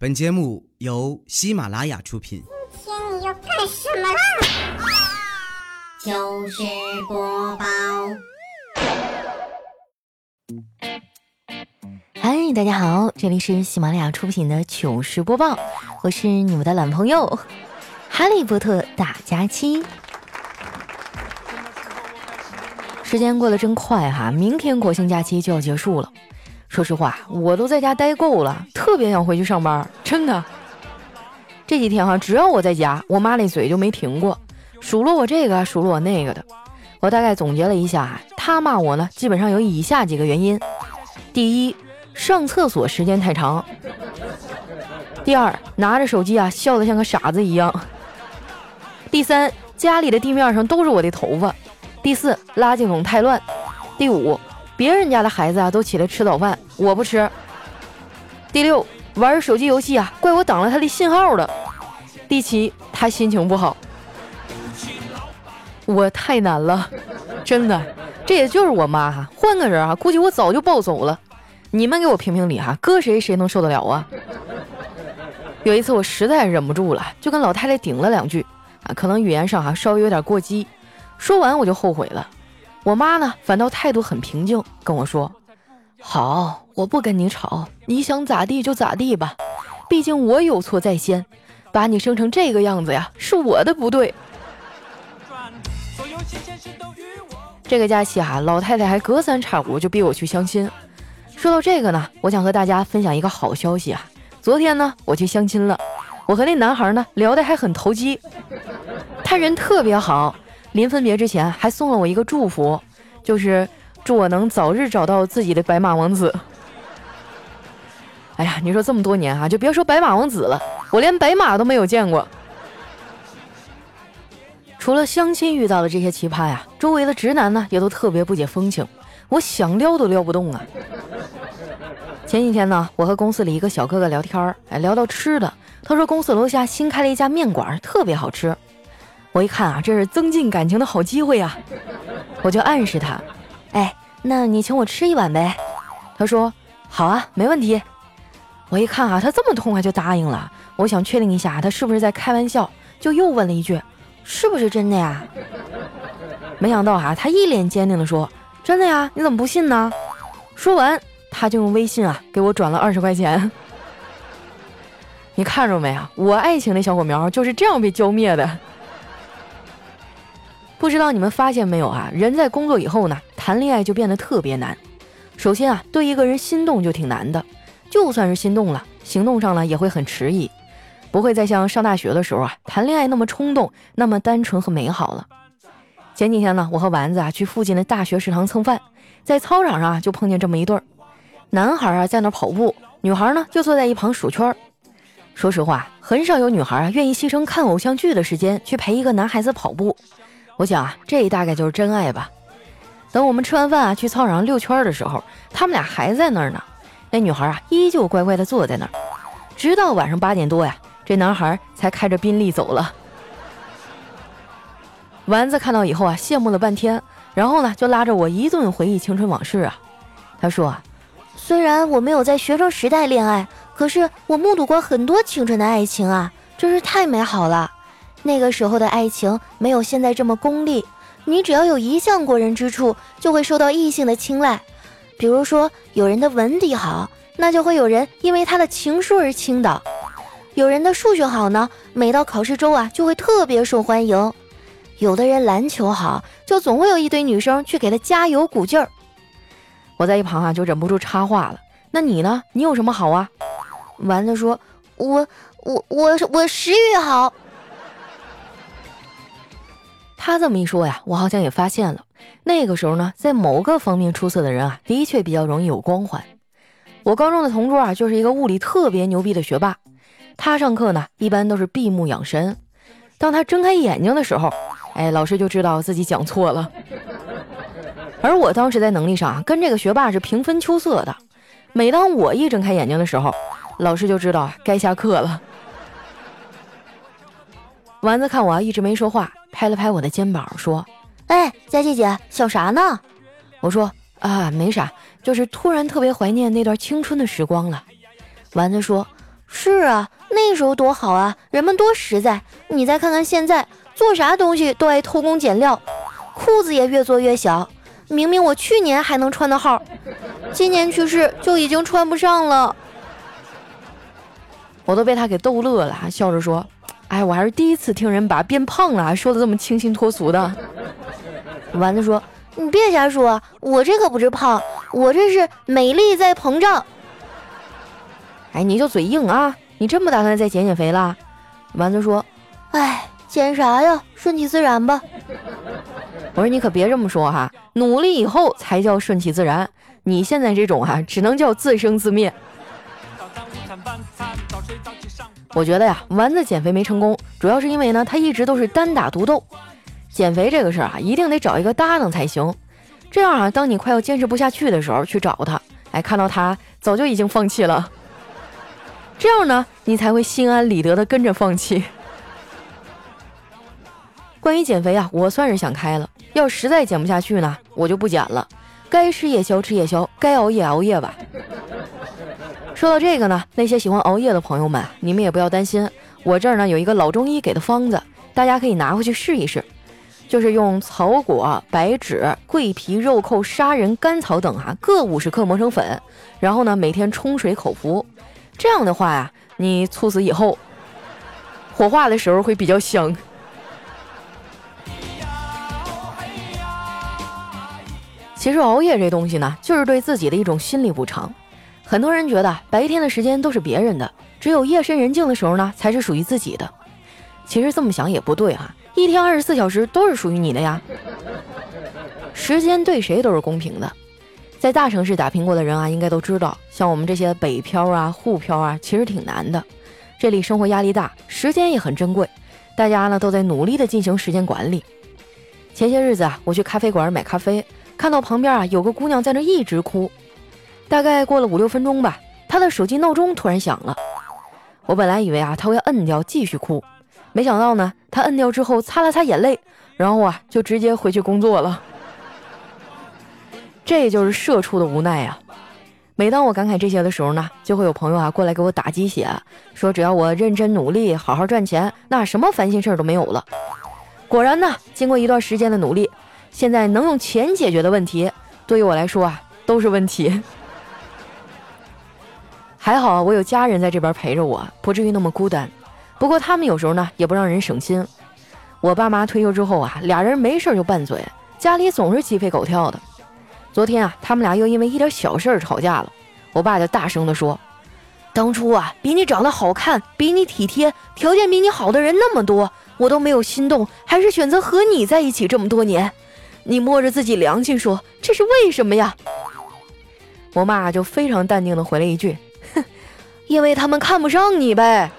本节目由喜马拉雅出品。今天你要干什么啦？糗事播报。嗨，大家好，这里是喜马拉雅出品的糗事播报，我是你们的懒朋友哈利波特大假期。时间过得真快哈，明天国庆假期就要结束了。说实话，我都在家待够了，特别想回去上班，真的。这几天哈，只要我在家，我妈那嘴就没停过，数落我这个，数落我那个的。我大概总结了一下，她骂我呢，基本上有以下几个原因：第一，上厕所时间太长；第二，拿着手机啊，笑得像个傻子一样；第三，家里的地面上都是我的头发；第四，垃圾桶太乱；第五。别人家的孩子啊都起来吃早饭，我不吃。第六，玩手机游戏啊，怪我挡了他的信号了。第七，他心情不好。我太难了，真的，这也就是我妈哈，换个人啊，估计我早就暴走了。你们给我评评理哈，搁谁谁能受得了啊？有一次我实在忍不住了，就跟老太太顶了两句啊，可能语言上哈稍微有点过激，说完我就后悔了。我妈呢，反倒态度很平静，跟我说：“好，我不跟你吵，你想咋地就咋地吧，毕竟我有错在先，把你生成这个样子呀，是我的不对。”这个假期啊，老太太还隔三差五就逼我去相亲。说到这个呢，我想和大家分享一个好消息啊，昨天呢，我去相亲了，我和那男孩呢聊得还很投机，他人特别好。临分别之前，还送了我一个祝福，就是祝我能早日找到自己的白马王子。哎呀，你说这么多年啊，就别说白马王子了，我连白马都没有见过。除了相亲遇到的这些奇葩呀，周围的直男呢也都特别不解风情，我想撩都撩不动啊。前几天呢，我和公司里一个小哥哥聊天儿，哎，聊到吃的，他说公司楼下新开了一家面馆，特别好吃。我一看啊，这是增进感情的好机会啊！我就暗示他，哎，那你请我吃一碗呗？他说好啊，没问题。我一看啊，他这么痛快就答应了，我想确定一下他是不是在开玩笑，就又问了一句，是不是真的呀？没想到啊，他一脸坚定的说，真的呀，你怎么不信呢？说完，他就用微信啊给我转了二十块钱。你看着没啊？我爱情的小火苗就是这样被浇灭的。不知道你们发现没有啊？人在工作以后呢，谈恋爱就变得特别难。首先啊，对一个人心动就挺难的，就算是心动了，行动上呢也会很迟疑，不会再像上大学的时候啊谈恋爱那么冲动、那么单纯和美好了。前几天呢，我和丸子啊去附近的大学食堂蹭饭，在操场上啊就碰见这么一对儿，男孩啊在那儿跑步，女孩呢就坐在一旁数圈。说实话，很少有女孩啊愿意牺牲看偶像剧的时间去陪一个男孩子跑步。我想啊，这大概就是真爱吧。等我们吃完饭啊，去操场上溜圈的时候，他们俩还在那儿呢。那女孩啊，依旧乖乖地坐在那儿，直到晚上八点多呀，这男孩才开着宾利走了。丸子看到以后啊，羡慕了半天，然后呢，就拉着我一顿回忆青春往事啊。他说啊，虽然我没有在学生时代恋爱，可是我目睹过很多青春的爱情啊，真是太美好了。那个时候的爱情没有现在这么功利，你只要有一项过人之处，就会受到异性的青睐。比如说，有人的文笔好，那就会有人因为他的情书而倾倒；有人的数学好呢，每到考试周啊，就会特别受欢迎；有的人篮球好，就总会有一堆女生去给他加油鼓劲儿。我在一旁啊，就忍不住插话了：“那你呢？你有什么好啊？”丸子说：“我我我我食欲好。”他这么一说呀，我好像也发现了，那个时候呢，在某个方面出色的人啊，的确比较容易有光环。我高中的同桌啊，就是一个物理特别牛逼的学霸，他上课呢，一般都是闭目养神。当他睁开眼睛的时候，哎，老师就知道自己讲错了。而我当时在能力上啊跟这个学霸是平分秋色的，每当我一睁开眼睛的时候，老师就知道该下课了。丸子看我啊一直没说话。拍了拍我的肩膀，说：“哎，佳琪姐，想啥呢？”我说：“啊，没啥，就是突然特别怀念那段青春的时光了。”丸子说：“是啊，那时候多好啊，人们多实在。你再看看现在，做啥东西都爱偷工减料，裤子也越做越小。明明我去年还能穿的号，今年去世就已经穿不上了。我都被他给逗乐了，还笑着说：“哎，我还是第一次听人把变胖了说的这么清新脱俗的。”丸子说：“你别瞎说，我这可不是胖，我这是美丽在膨胀。”哎，你就嘴硬啊！你真不打算再减减肥了？丸子说：“哎，减啥呀？顺其自然吧。”我说你可别这么说哈，努力以后才叫顺其自然。你现在这种哈，只能叫自生自灭。我觉得呀，丸子减肥没成功，主要是因为呢，他一直都是单打独斗。减肥这个事儿啊，一定得找一个搭档才行。这样啊，当你快要坚持不下去的时候，去找他，哎，看到他早就已经放弃了。这样呢，你才会心安理得的跟着放弃。关于减肥啊，我算是想开了。要实在减不下去呢，我就不减了。该吃夜宵吃夜宵，该熬夜熬夜吧。说到这个呢，那些喜欢熬夜的朋友们，你们也不要担心，我这儿呢有一个老中医给的方子，大家可以拿回去试一试。就是用草果、白芷、桂皮、肉蔻、砂仁、甘草等哈各五十克磨成粉，然后呢每天冲水口服。这样的话呀，你猝死以后，火化的时候会比较香。其实熬夜这东西呢，就是对自己的一种心理补偿。很多人觉得白天的时间都是别人的，只有夜深人静的时候呢，才是属于自己的。其实这么想也不对哈，一天二十四小时都是属于你的呀。时间对谁都是公平的。在大城市打拼过的人啊，应该都知道，像我们这些北漂啊、沪漂啊，其实挺难的。这里生活压力大，时间也很珍贵，大家呢都在努力的进行时间管理。前些日子啊，我去咖啡馆买咖啡，看到旁边啊有个姑娘在那一直哭。大概过了五六分钟吧，他的手机闹钟突然响了。我本来以为啊他会摁掉继续哭，没想到呢，他摁掉之后擦了擦眼泪，然后啊就直接回去工作了。这就是社畜的无奈呀！每当我感慨这些的时候呢，就会有朋友啊过来给我打鸡血，说只要我认真努力，好好赚钱，那什么烦心事儿都没有了。果然呢，经过一段时间的努力，现在能用钱解决的问题，对于我来说啊都是问题。还好我有家人在这边陪着我，不至于那么孤单。不过他们有时候呢也不让人省心。我爸妈退休之后啊，俩人没事就拌嘴，家里总是鸡飞狗跳的。昨天啊，他们俩又因为一点小事儿吵架了。我爸就大声地说：“当初啊，比你长得好看、比你体贴、条件比你好的人那么多，我都没有心动，还是选择和你在一起这么多年。你摸着自己良心说，这是为什么呀？”我妈就非常淡定地回了一句：“，因为他们看不上你呗。”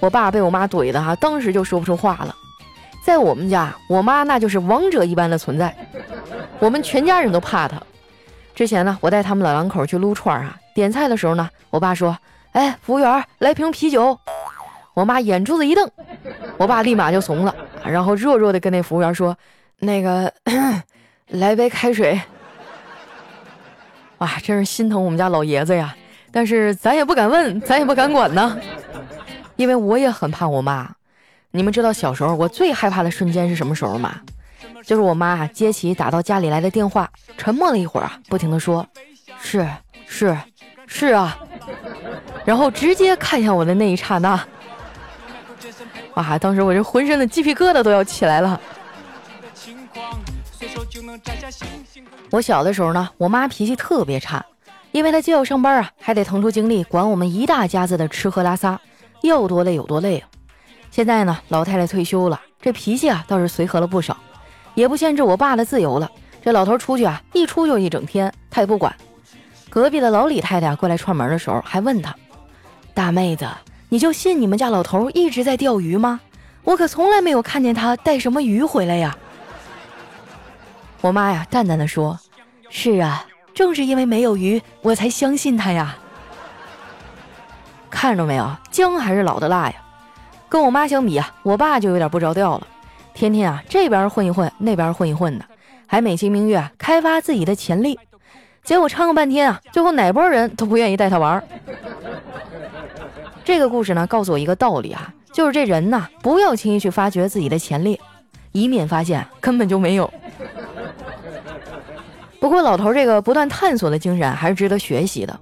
我爸被我妈怼的哈，当时就说不出话了。在我们家，我妈那就是王者一般的存在，我们全家人都怕她。之前呢，我带他们老两口去撸串啊，点菜的时候呢，我爸说：“哎，服务员，来瓶啤酒。”我妈眼珠子一瞪，我爸立马就怂了，然后弱弱的跟那服务员说：“那个，来杯开水。”哇，真是心疼我们家老爷子呀！但是咱也不敢问，咱也不敢管呢，因为我也很怕我妈。你们知道小时候我最害怕的瞬间是什么时候吗？就是我妈接起打到家里来的电话，沉默了一会儿啊，不停的说：“是是是啊。”然后直接看向我的那一刹那，哇！当时我这浑身的鸡皮疙瘩都要起来了。我小的时候呢，我妈脾气特别差，因为她既要上班啊，还得腾出精力管我们一大家子的吃喝拉撒，要多累有多累啊。现在呢，老太太退休了，这脾气啊倒是随和了不少，也不限制我爸的自由了。这老头出去啊，一出就一整天，他也不管。隔壁的老李太太过来串门的时候，还问他：“大妹子，你就信你们家老头一直在钓鱼吗？我可从来没有看见他带什么鱼回来呀。”我妈呀，淡淡的说：“是啊，正是因为没有鱼，我才相信他呀。”看着没有，姜还是老的辣呀。跟我妈相比啊，我爸就有点不着调了，天天啊这边混一混，那边混一混的，还美其名曰开发自己的潜力。结果唱了半天啊，最后哪拨人都不愿意带他玩。这个故事呢，告诉我一个道理啊，就是这人呐，不要轻易去发掘自己的潜力，以免发现根本就没有。不过老头这个不断探索的精神还是值得学习的。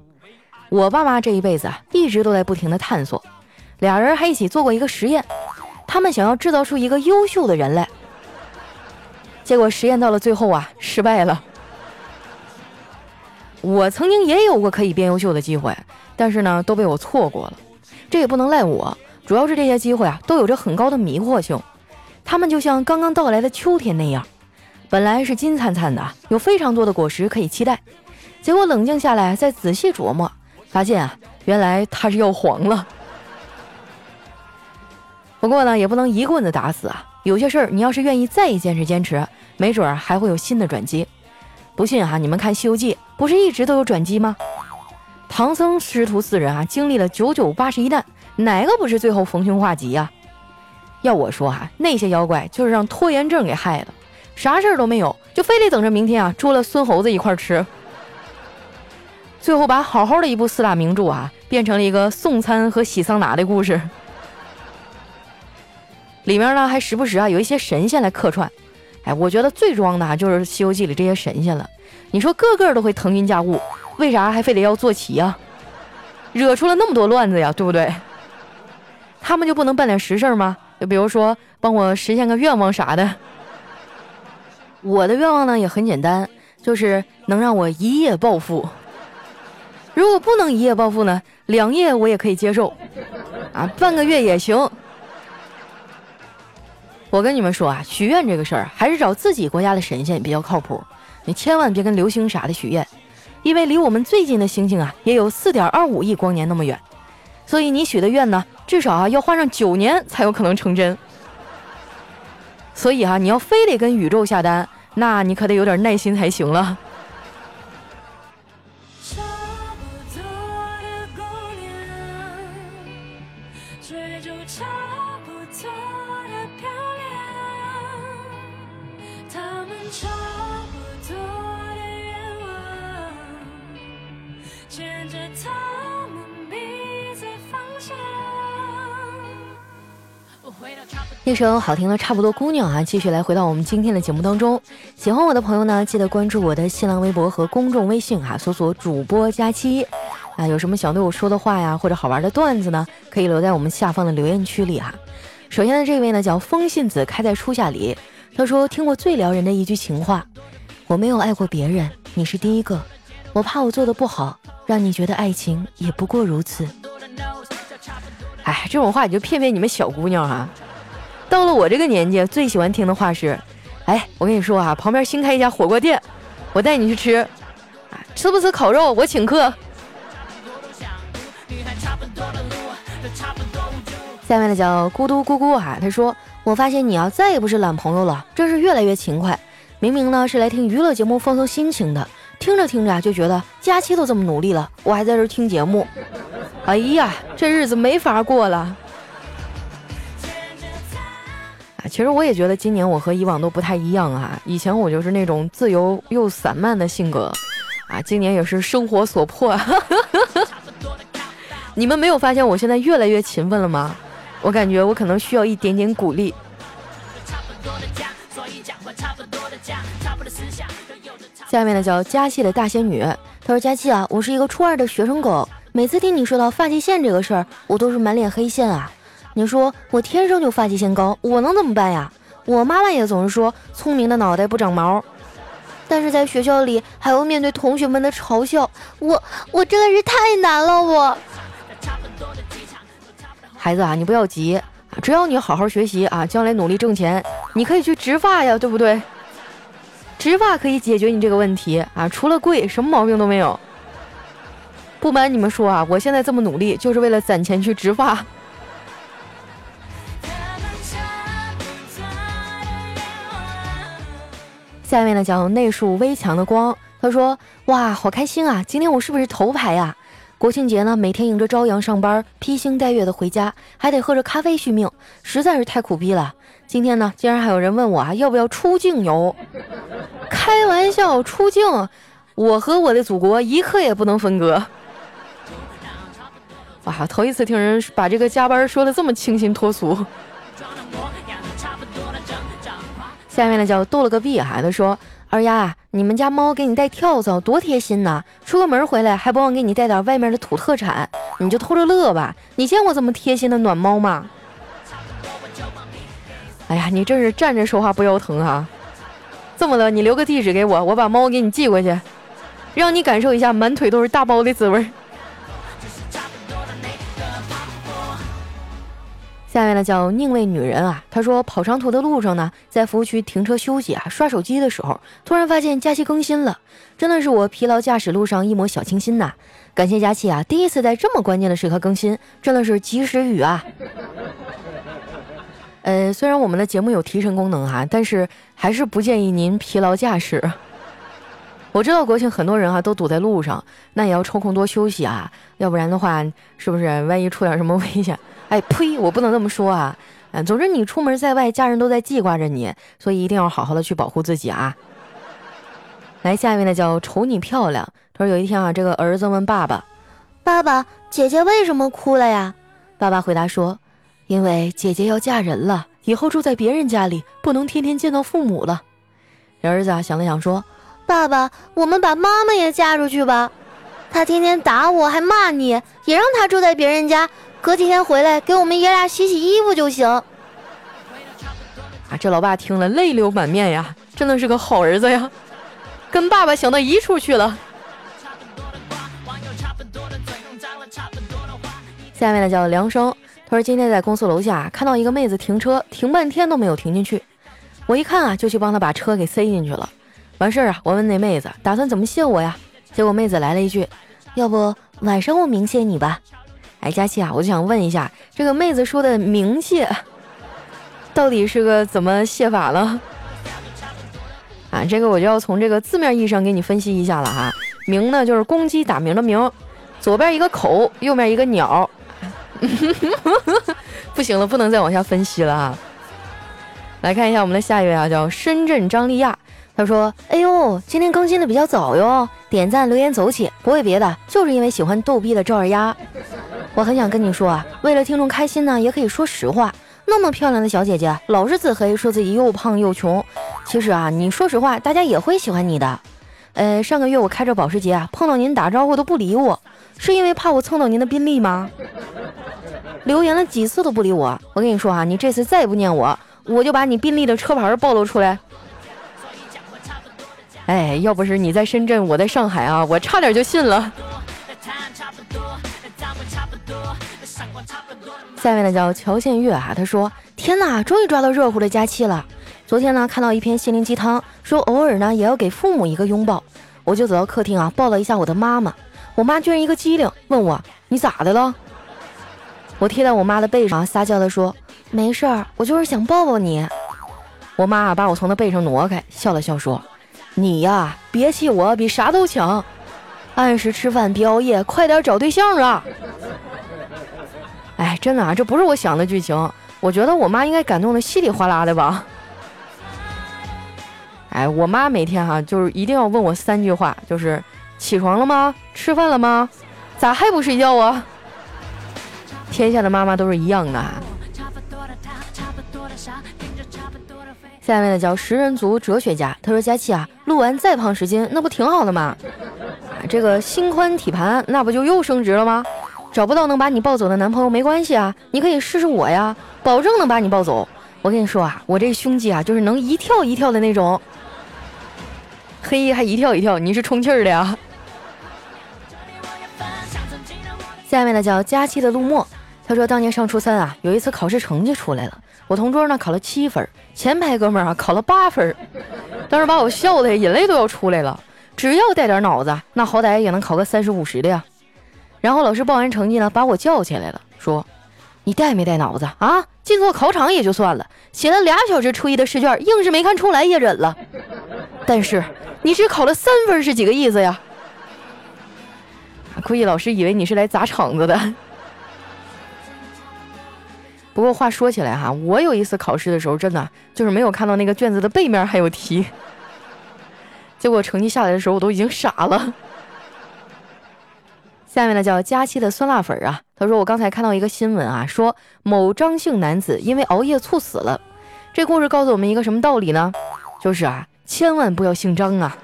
我爸妈这一辈子啊，一直都在不停的探索，俩人还一起做过一个实验，他们想要制造出一个优秀的人来。结果实验到了最后啊，失败了。我曾经也有过可以变优秀的机会，但是呢，都被我错过了。这也不能赖我，主要是这些机会啊，都有着很高的迷惑性。他们就像刚刚到来的秋天那样，本来是金灿灿的，有非常多的果实可以期待。结果冷静下来，再仔细琢磨，发现啊，原来它是要黄了。不过呢，也不能一棍子打死啊。有些事儿，你要是愿意再坚持坚持，没准儿还会有新的转机。不信哈，你们看《西游记》，不是一直都有转机吗？唐僧师徒四人啊，经历了九九八十一难，哪个不是最后逢凶化吉呀？要我说哈，那些妖怪就是让拖延症给害的，啥事儿都没有，就非得等着明天啊，捉了孙猴子一块吃。最后把好好的一部四大名著啊，变成了一个送餐和洗桑拿的故事。里面呢还时不时啊有一些神仙来客串，哎，我觉得最装的啊就是《西游记》里这些神仙了。你说个个都会腾云驾雾，为啥还非得要坐骑呀？惹出了那么多乱子呀，对不对？他们就不能办点实事吗？就比如说帮我实现个愿望啥的。我的愿望呢也很简单，就是能让我一夜暴富。如果不能一夜暴富呢，两夜我也可以接受，啊，半个月也行。我跟你们说啊，许愿这个事儿还是找自己国家的神仙比较靠谱。你千万别跟流星啥的许愿，因为离我们最近的星星啊，也有四点二五亿光年那么远。所以你许的愿呢，至少啊要花上九年才有可能成真。所以哈，你要非得跟宇宙下单，那你可得有点耐心才行了。一首好听的差不多姑娘啊，继续来回到我们今天的节目当中。喜欢我的朋友呢，记得关注我的新浪微博和公众微信啊，搜索主播佳期啊。有什么想对我说的话呀，或者好玩的段子呢，可以留在我们下方的留言区里哈。首先的这位呢，叫风信子开在初夏里，他说听过最撩人的一句情话：我没有爱过别人，你是第一个。我怕我做的不好，让你觉得爱情也不过如此。哎，这种话你就骗骗你们小姑娘啊。到了我这个年纪，最喜欢听的话是：“哎，我跟你说啊，旁边新开一家火锅店，我带你去吃，吃不吃烤肉我请客。”下面的叫咕嘟咕咕啊，他说：“我发现你啊，再也不是懒朋友了，真是越来越勤快。明明呢是来听娱乐节目放松心情的，听着听着就觉得假期都这么努力了，我还在这听节目，哎呀，这日子没法过了。”其实我也觉得今年我和以往都不太一样啊。以前我就是那种自由又散漫的性格，啊，今年也是生活所迫。你们没有发现我现在越来越勤奋了吗？我感觉我可能需要一点点鼓励。下面呢叫佳琪的大仙女，她说：“佳琪啊，我是一个初二的学生狗，每次听你说到发际线这个事儿，我都是满脸黑线啊。”你说我天生就发际线高，我能怎么办呀？我妈妈也总是说聪明的脑袋不长毛，但是在学校里还要面对同学们的嘲笑，我我真的是太难了。我孩子啊，你不要急，只要你好好学习啊，将来努力挣钱，你可以去植发呀，对不对？植发可以解决你这个问题啊，除了贵，什么毛病都没有。不瞒你们说啊，我现在这么努力，就是为了攒钱去植发。下面呢叫内束微强的光，他说：“哇，好开心啊！今天我是不是头牌呀？国庆节呢，每天迎着朝阳上班，披星戴月的回家，还得喝着咖啡续命，实在是太苦逼了。今天呢，竟然还有人问我啊，要不要出境游？开玩笑，出境？我和我的祖国一刻也不能分割。哇，头一次听人把这个加班说的这么清新脱俗。下面呢叫逗了个屁孩子说：“二丫，你们家猫给你带跳蚤，多贴心呐！出个门回来还不忘给你带点外面的土特产，你就偷着乐吧。你见过这么贴心的暖猫吗？”哎呀，你这是站着说话不腰疼啊！这么的，你留个地址给我，我把猫给你寄过去，让你感受一下满腿都是大包的滋味。下面呢叫宁为女人啊，她说跑长途的路上呢，在服务区停车休息啊，刷手机的时候，突然发现佳期更新了，真的是我疲劳驾驶路上一抹小清新呐！感谢佳期啊，第一次在这么关键的时刻更新，真的是及时雨啊！呃，虽然我们的节目有提神功能哈，但是还是不建议您疲劳驾驶。我知道国庆很多人哈都堵在路上，那也要抽空多休息啊，要不然的话，是不是万一出点什么危险？哎呸！我不能这么说啊！嗯，总之你出门在外，家人都在记挂着你，所以一定要好好的去保护自己啊。来，下一位呢叫瞅你漂亮。他说有一天啊，这个儿子问爸爸：“爸爸，姐姐为什么哭了呀？”爸爸回答说：“因为姐姐要嫁人了，以后住在别人家里，不能天天见到父母了。”儿子啊想了想说：“爸爸，我们把妈妈也嫁出去吧，她天天打我还骂你，也让她住在别人家。”隔几天回来给我们爷俩洗洗衣服就行。啊，这老爸听了泪流满面呀，真的是个好儿子呀，跟爸爸想到一处去了。下面呢叫梁生，他说今天在公司楼下看到一个妹子停车，停半天都没有停进去。我一看啊，就去帮她把车给塞进去了。完事儿啊，我问那妹子打算怎么谢我呀？结果妹子来了一句：“要不晚上我明谢你吧。”哎，佳期啊，我就想问一下，这个妹子说的明谢，到底是个怎么谢法呢？啊，这个我就要从这个字面意义上给你分析一下了哈。鸣呢，就是公鸡打鸣的鸣，左边一个口，右面一个鸟。不行了，不能再往下分析了啊。来看一下我们的下一位啊，叫深圳张丽亚。他说：“哎呦，今天更新的比较早哟，点赞留言走起，不为别的，就是因为喜欢逗逼的赵二丫。我很想跟你说啊，为了听众开心呢，也可以说实话。那么漂亮的小姐姐，老是自黑，说自己又胖又穷。其实啊，你说实话，大家也会喜欢你的。呃，上个月我开着保时捷啊，碰到您打招呼都不理我，是因为怕我蹭到您的宾利吗？留言了几次都不理我，我跟你说啊，你这次再也不念我，我就把你宾利的车牌暴露出来。”哎，要不是你在深圳，我在上海啊，我差点就信了。下面呢叫乔宪月啊，他说：天哪，终于抓到热乎的假期了。昨天呢看到一篇心灵鸡汤，说偶尔呢也要给父母一个拥抱，我就走到客厅啊抱了一下我的妈妈，我妈居然一个机灵，问我你咋的了？我贴在我妈的背上撒娇的说：没事儿，我就是想抱抱你。我妈啊把我从她背上挪开，笑了笑说。你呀，别气我比啥都强，按时吃饭，别熬夜，快点找对象啊！哎，真的啊，这不是我想的剧情，我觉得我妈应该感动的稀里哗啦的吧？哎，我妈每天哈就是一定要问我三句话，就是起床了吗？吃饭了吗？咋还不睡觉啊？天下的妈妈都是一样的。下面的叫食人族哲学家，他说：“佳琪啊，录完再胖十斤，那不挺好的吗？啊，这个心宽体盘，那不就又升职了吗？找不到能把你抱走的男朋友没关系啊，你可以试试我呀，保证能把你抱走。我跟你说啊，我这胸肌啊，就是能一跳一跳的那种。嘿，还一跳一跳，你是充气儿的呀？”下面的叫佳期的陆墨，他说：“当年上初三啊，有一次考试成绩出来了。”我同桌呢考了七分，前排哥们儿啊考了八分，当时把我笑的眼泪都要出来了。只要带点脑子，那好歹也能考个三十五十的呀。然后老师报完成绩呢，把我叫起来了，说：“你带没带脑子啊？进错考场也就算了，写了俩小时初一的试卷，硬是没看出来也忍了。但是你只考了三分是几个意思呀？”估计老师以为你是来砸场子的。不过话说起来哈，我有一次考试的时候，真的就是没有看到那个卷子的背面还有题，结果成绩下来的时候，我都已经傻了。下面呢叫佳期的酸辣粉啊，他说我刚才看到一个新闻啊，说某张姓男子因为熬夜猝死了。这故事告诉我们一个什么道理呢？就是啊，千万不要姓张啊。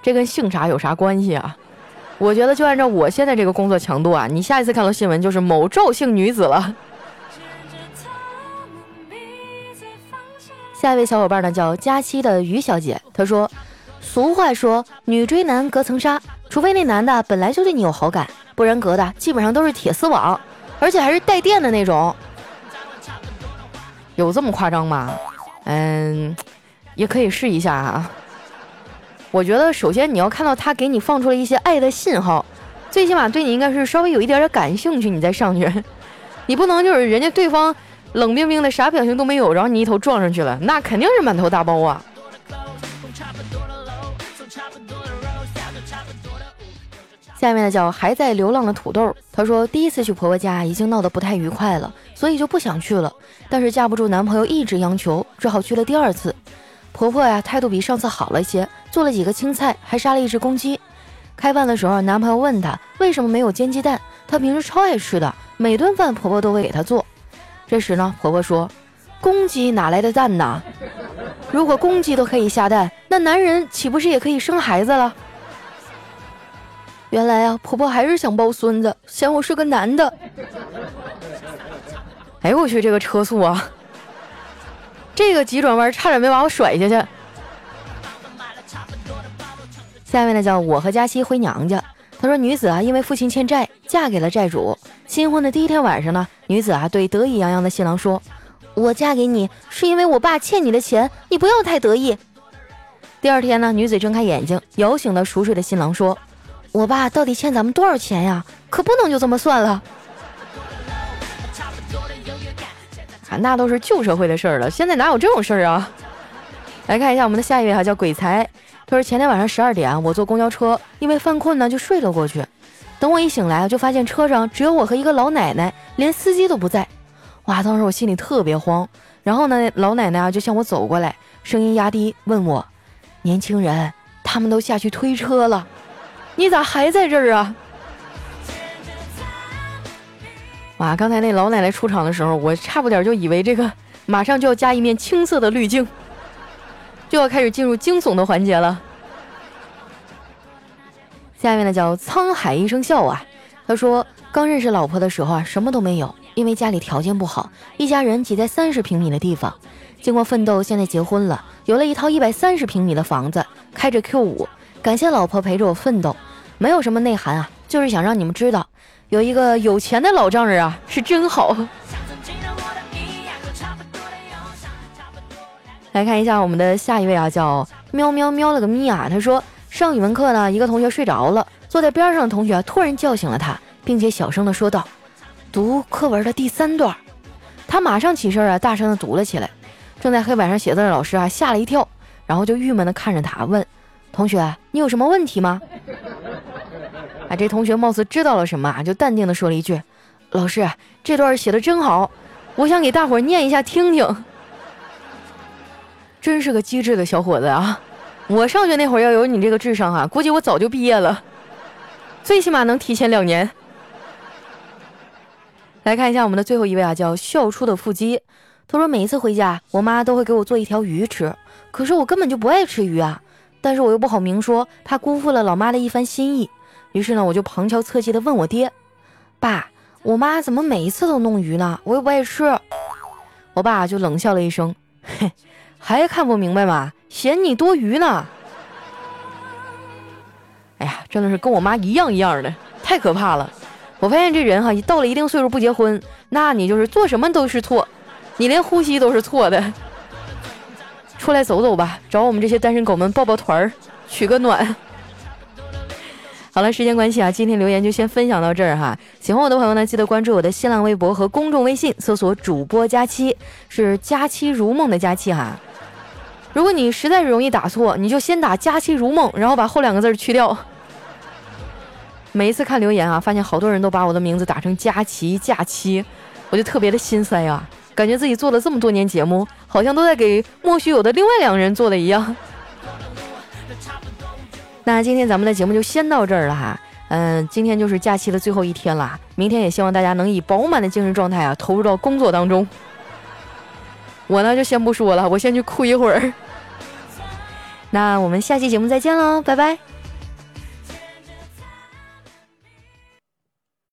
这跟姓啥有啥关系啊？我觉得就按照我现在这个工作强度啊，你下一次看到新闻就是某赵姓女子了。下一位小伙伴呢叫佳期的于小姐，她说：“俗话说女追男隔层纱，除非那男的本来就对你有好感，不然隔的基本上都是铁丝网，而且还是带电的那种。有这么夸张吗？嗯，也可以试一下啊。”我觉得，首先你要看到他给你放出了一些爱的信号，最起码对你应该是稍微有一点点感兴趣，你再上去。你不能就是人家对方冷冰冰的啥表情都没有，然后你一头撞上去了，那肯定是满头大包啊。下面的叫还在流浪的土豆，他说第一次去婆婆家已经闹得不太愉快了，所以就不想去了，但是架不住男朋友一直央求，只好去了第二次。婆婆呀，态度比上次好了一些，做了几个青菜，还杀了一只公鸡。开饭的时候，男朋友问她为什么没有煎鸡蛋，她平时超爱吃的，每顿饭婆婆都会给她做。这时呢，婆婆说：“公鸡哪来的蛋呢？如果公鸡都可以下蛋，那男人岂不是也可以生孩子了？”原来啊，婆婆还是想抱孙子，嫌我是个男的。哎我去，这个车速啊！这个急转弯差点没把我甩下去。下面呢叫我和佳期回娘家。他说女子啊因为父亲欠债嫁给了债主。新婚的第一天晚上呢，女子啊对得意洋洋的新郎说：“我嫁给你是因为我爸欠你的钱，你不要太得意。”第二天呢，女子睁开眼睛，摇醒了熟睡的新郎说：“我爸到底欠咱们多少钱呀？可不能就这么算了。”那都是旧社会的事儿了，现在哪有这种事儿啊？来看一下我们的下一位哈，叫鬼才。他说前天晚上十二点，我坐公交车，因为犯困呢，就睡了过去。等我一醒来，就发现车上只有我和一个老奶奶，连司机都不在。哇，当时我心里特别慌。然后呢，老奶奶啊就向我走过来，声音压低问我：“年轻人，他们都下去推车了，你咋还在这儿啊？”哇！刚才那老奶奶出场的时候，我差不点就以为这个 马上就要加一面青色的滤镜，就要开始进入惊悚的环节了。下面呢叫沧海一声笑啊，他说刚认识老婆的时候啊，什么都没有，因为家里条件不好，一家人挤在三十平米的地方。经过奋斗，现在结婚了，有了一套一百三十平米的房子，开着 Q 五。感谢老婆陪着我奋斗，没有什么内涵啊，就是想让你们知道。有一个有钱的老丈人啊，是真好。来看一下我们的下一位啊，叫喵喵喵了个咪啊。他说上语文课呢，一个同学睡着了，坐在边上的同学突然叫醒了他，并且小声的说道：“读课文的第三段。”他马上起身啊，大声的读了起来。正在黑板上写字的老师啊，吓了一跳，然后就郁闷的看着他，问：“同学，你有什么问题吗？”啊，这同学貌似知道了什么啊，就淡定的说了一句：“老师，这段写的真好，我想给大伙念一下听听。”真是个机智的小伙子啊！我上学那会儿要有你这个智商啊，估计我早就毕业了，最起码能提前两年。来看一下我们的最后一位啊，叫笑出的腹肌。他说：“每一次回家，我妈都会给我做一条鱼吃，可是我根本就不爱吃鱼啊，但是我又不好明说，怕辜负了老妈的一番心意。”于是呢，我就旁敲侧击的问我爹：“爸，我妈怎么每一次都弄鱼呢？我又不爱吃。”我爸就冷笑了一声：“嘿，还看不明白吗？嫌你多余呢。”哎呀，真的是跟我妈一样一样的，太可怕了。我发现这人哈，到了一定岁数不结婚，那你就是做什么都是错，你连呼吸都是错的。出来走走吧，找我们这些单身狗们抱抱团儿，取个暖。好了，时间关系啊，今天留言就先分享到这儿哈。喜欢我的朋友呢，记得关注我的新浪微博和公众微信，搜索主播佳期，是佳期如梦的佳期哈。如果你实在是容易打错，你就先打佳期如梦，然后把后两个字去掉。每一次看留言啊，发现好多人都把我的名字打成佳琪、假期，我就特别的心塞呀。感觉自己做了这么多年节目，好像都在给莫须有的另外两个人做的一样。那今天咱们的节目就先到这儿了哈。嗯，今天就是假期的最后一天了，明天也希望大家能以饱满的精神状态啊投入到工作当中。我呢就先不说了，我先去哭一会儿。那我们下期节目再见喽，拜拜。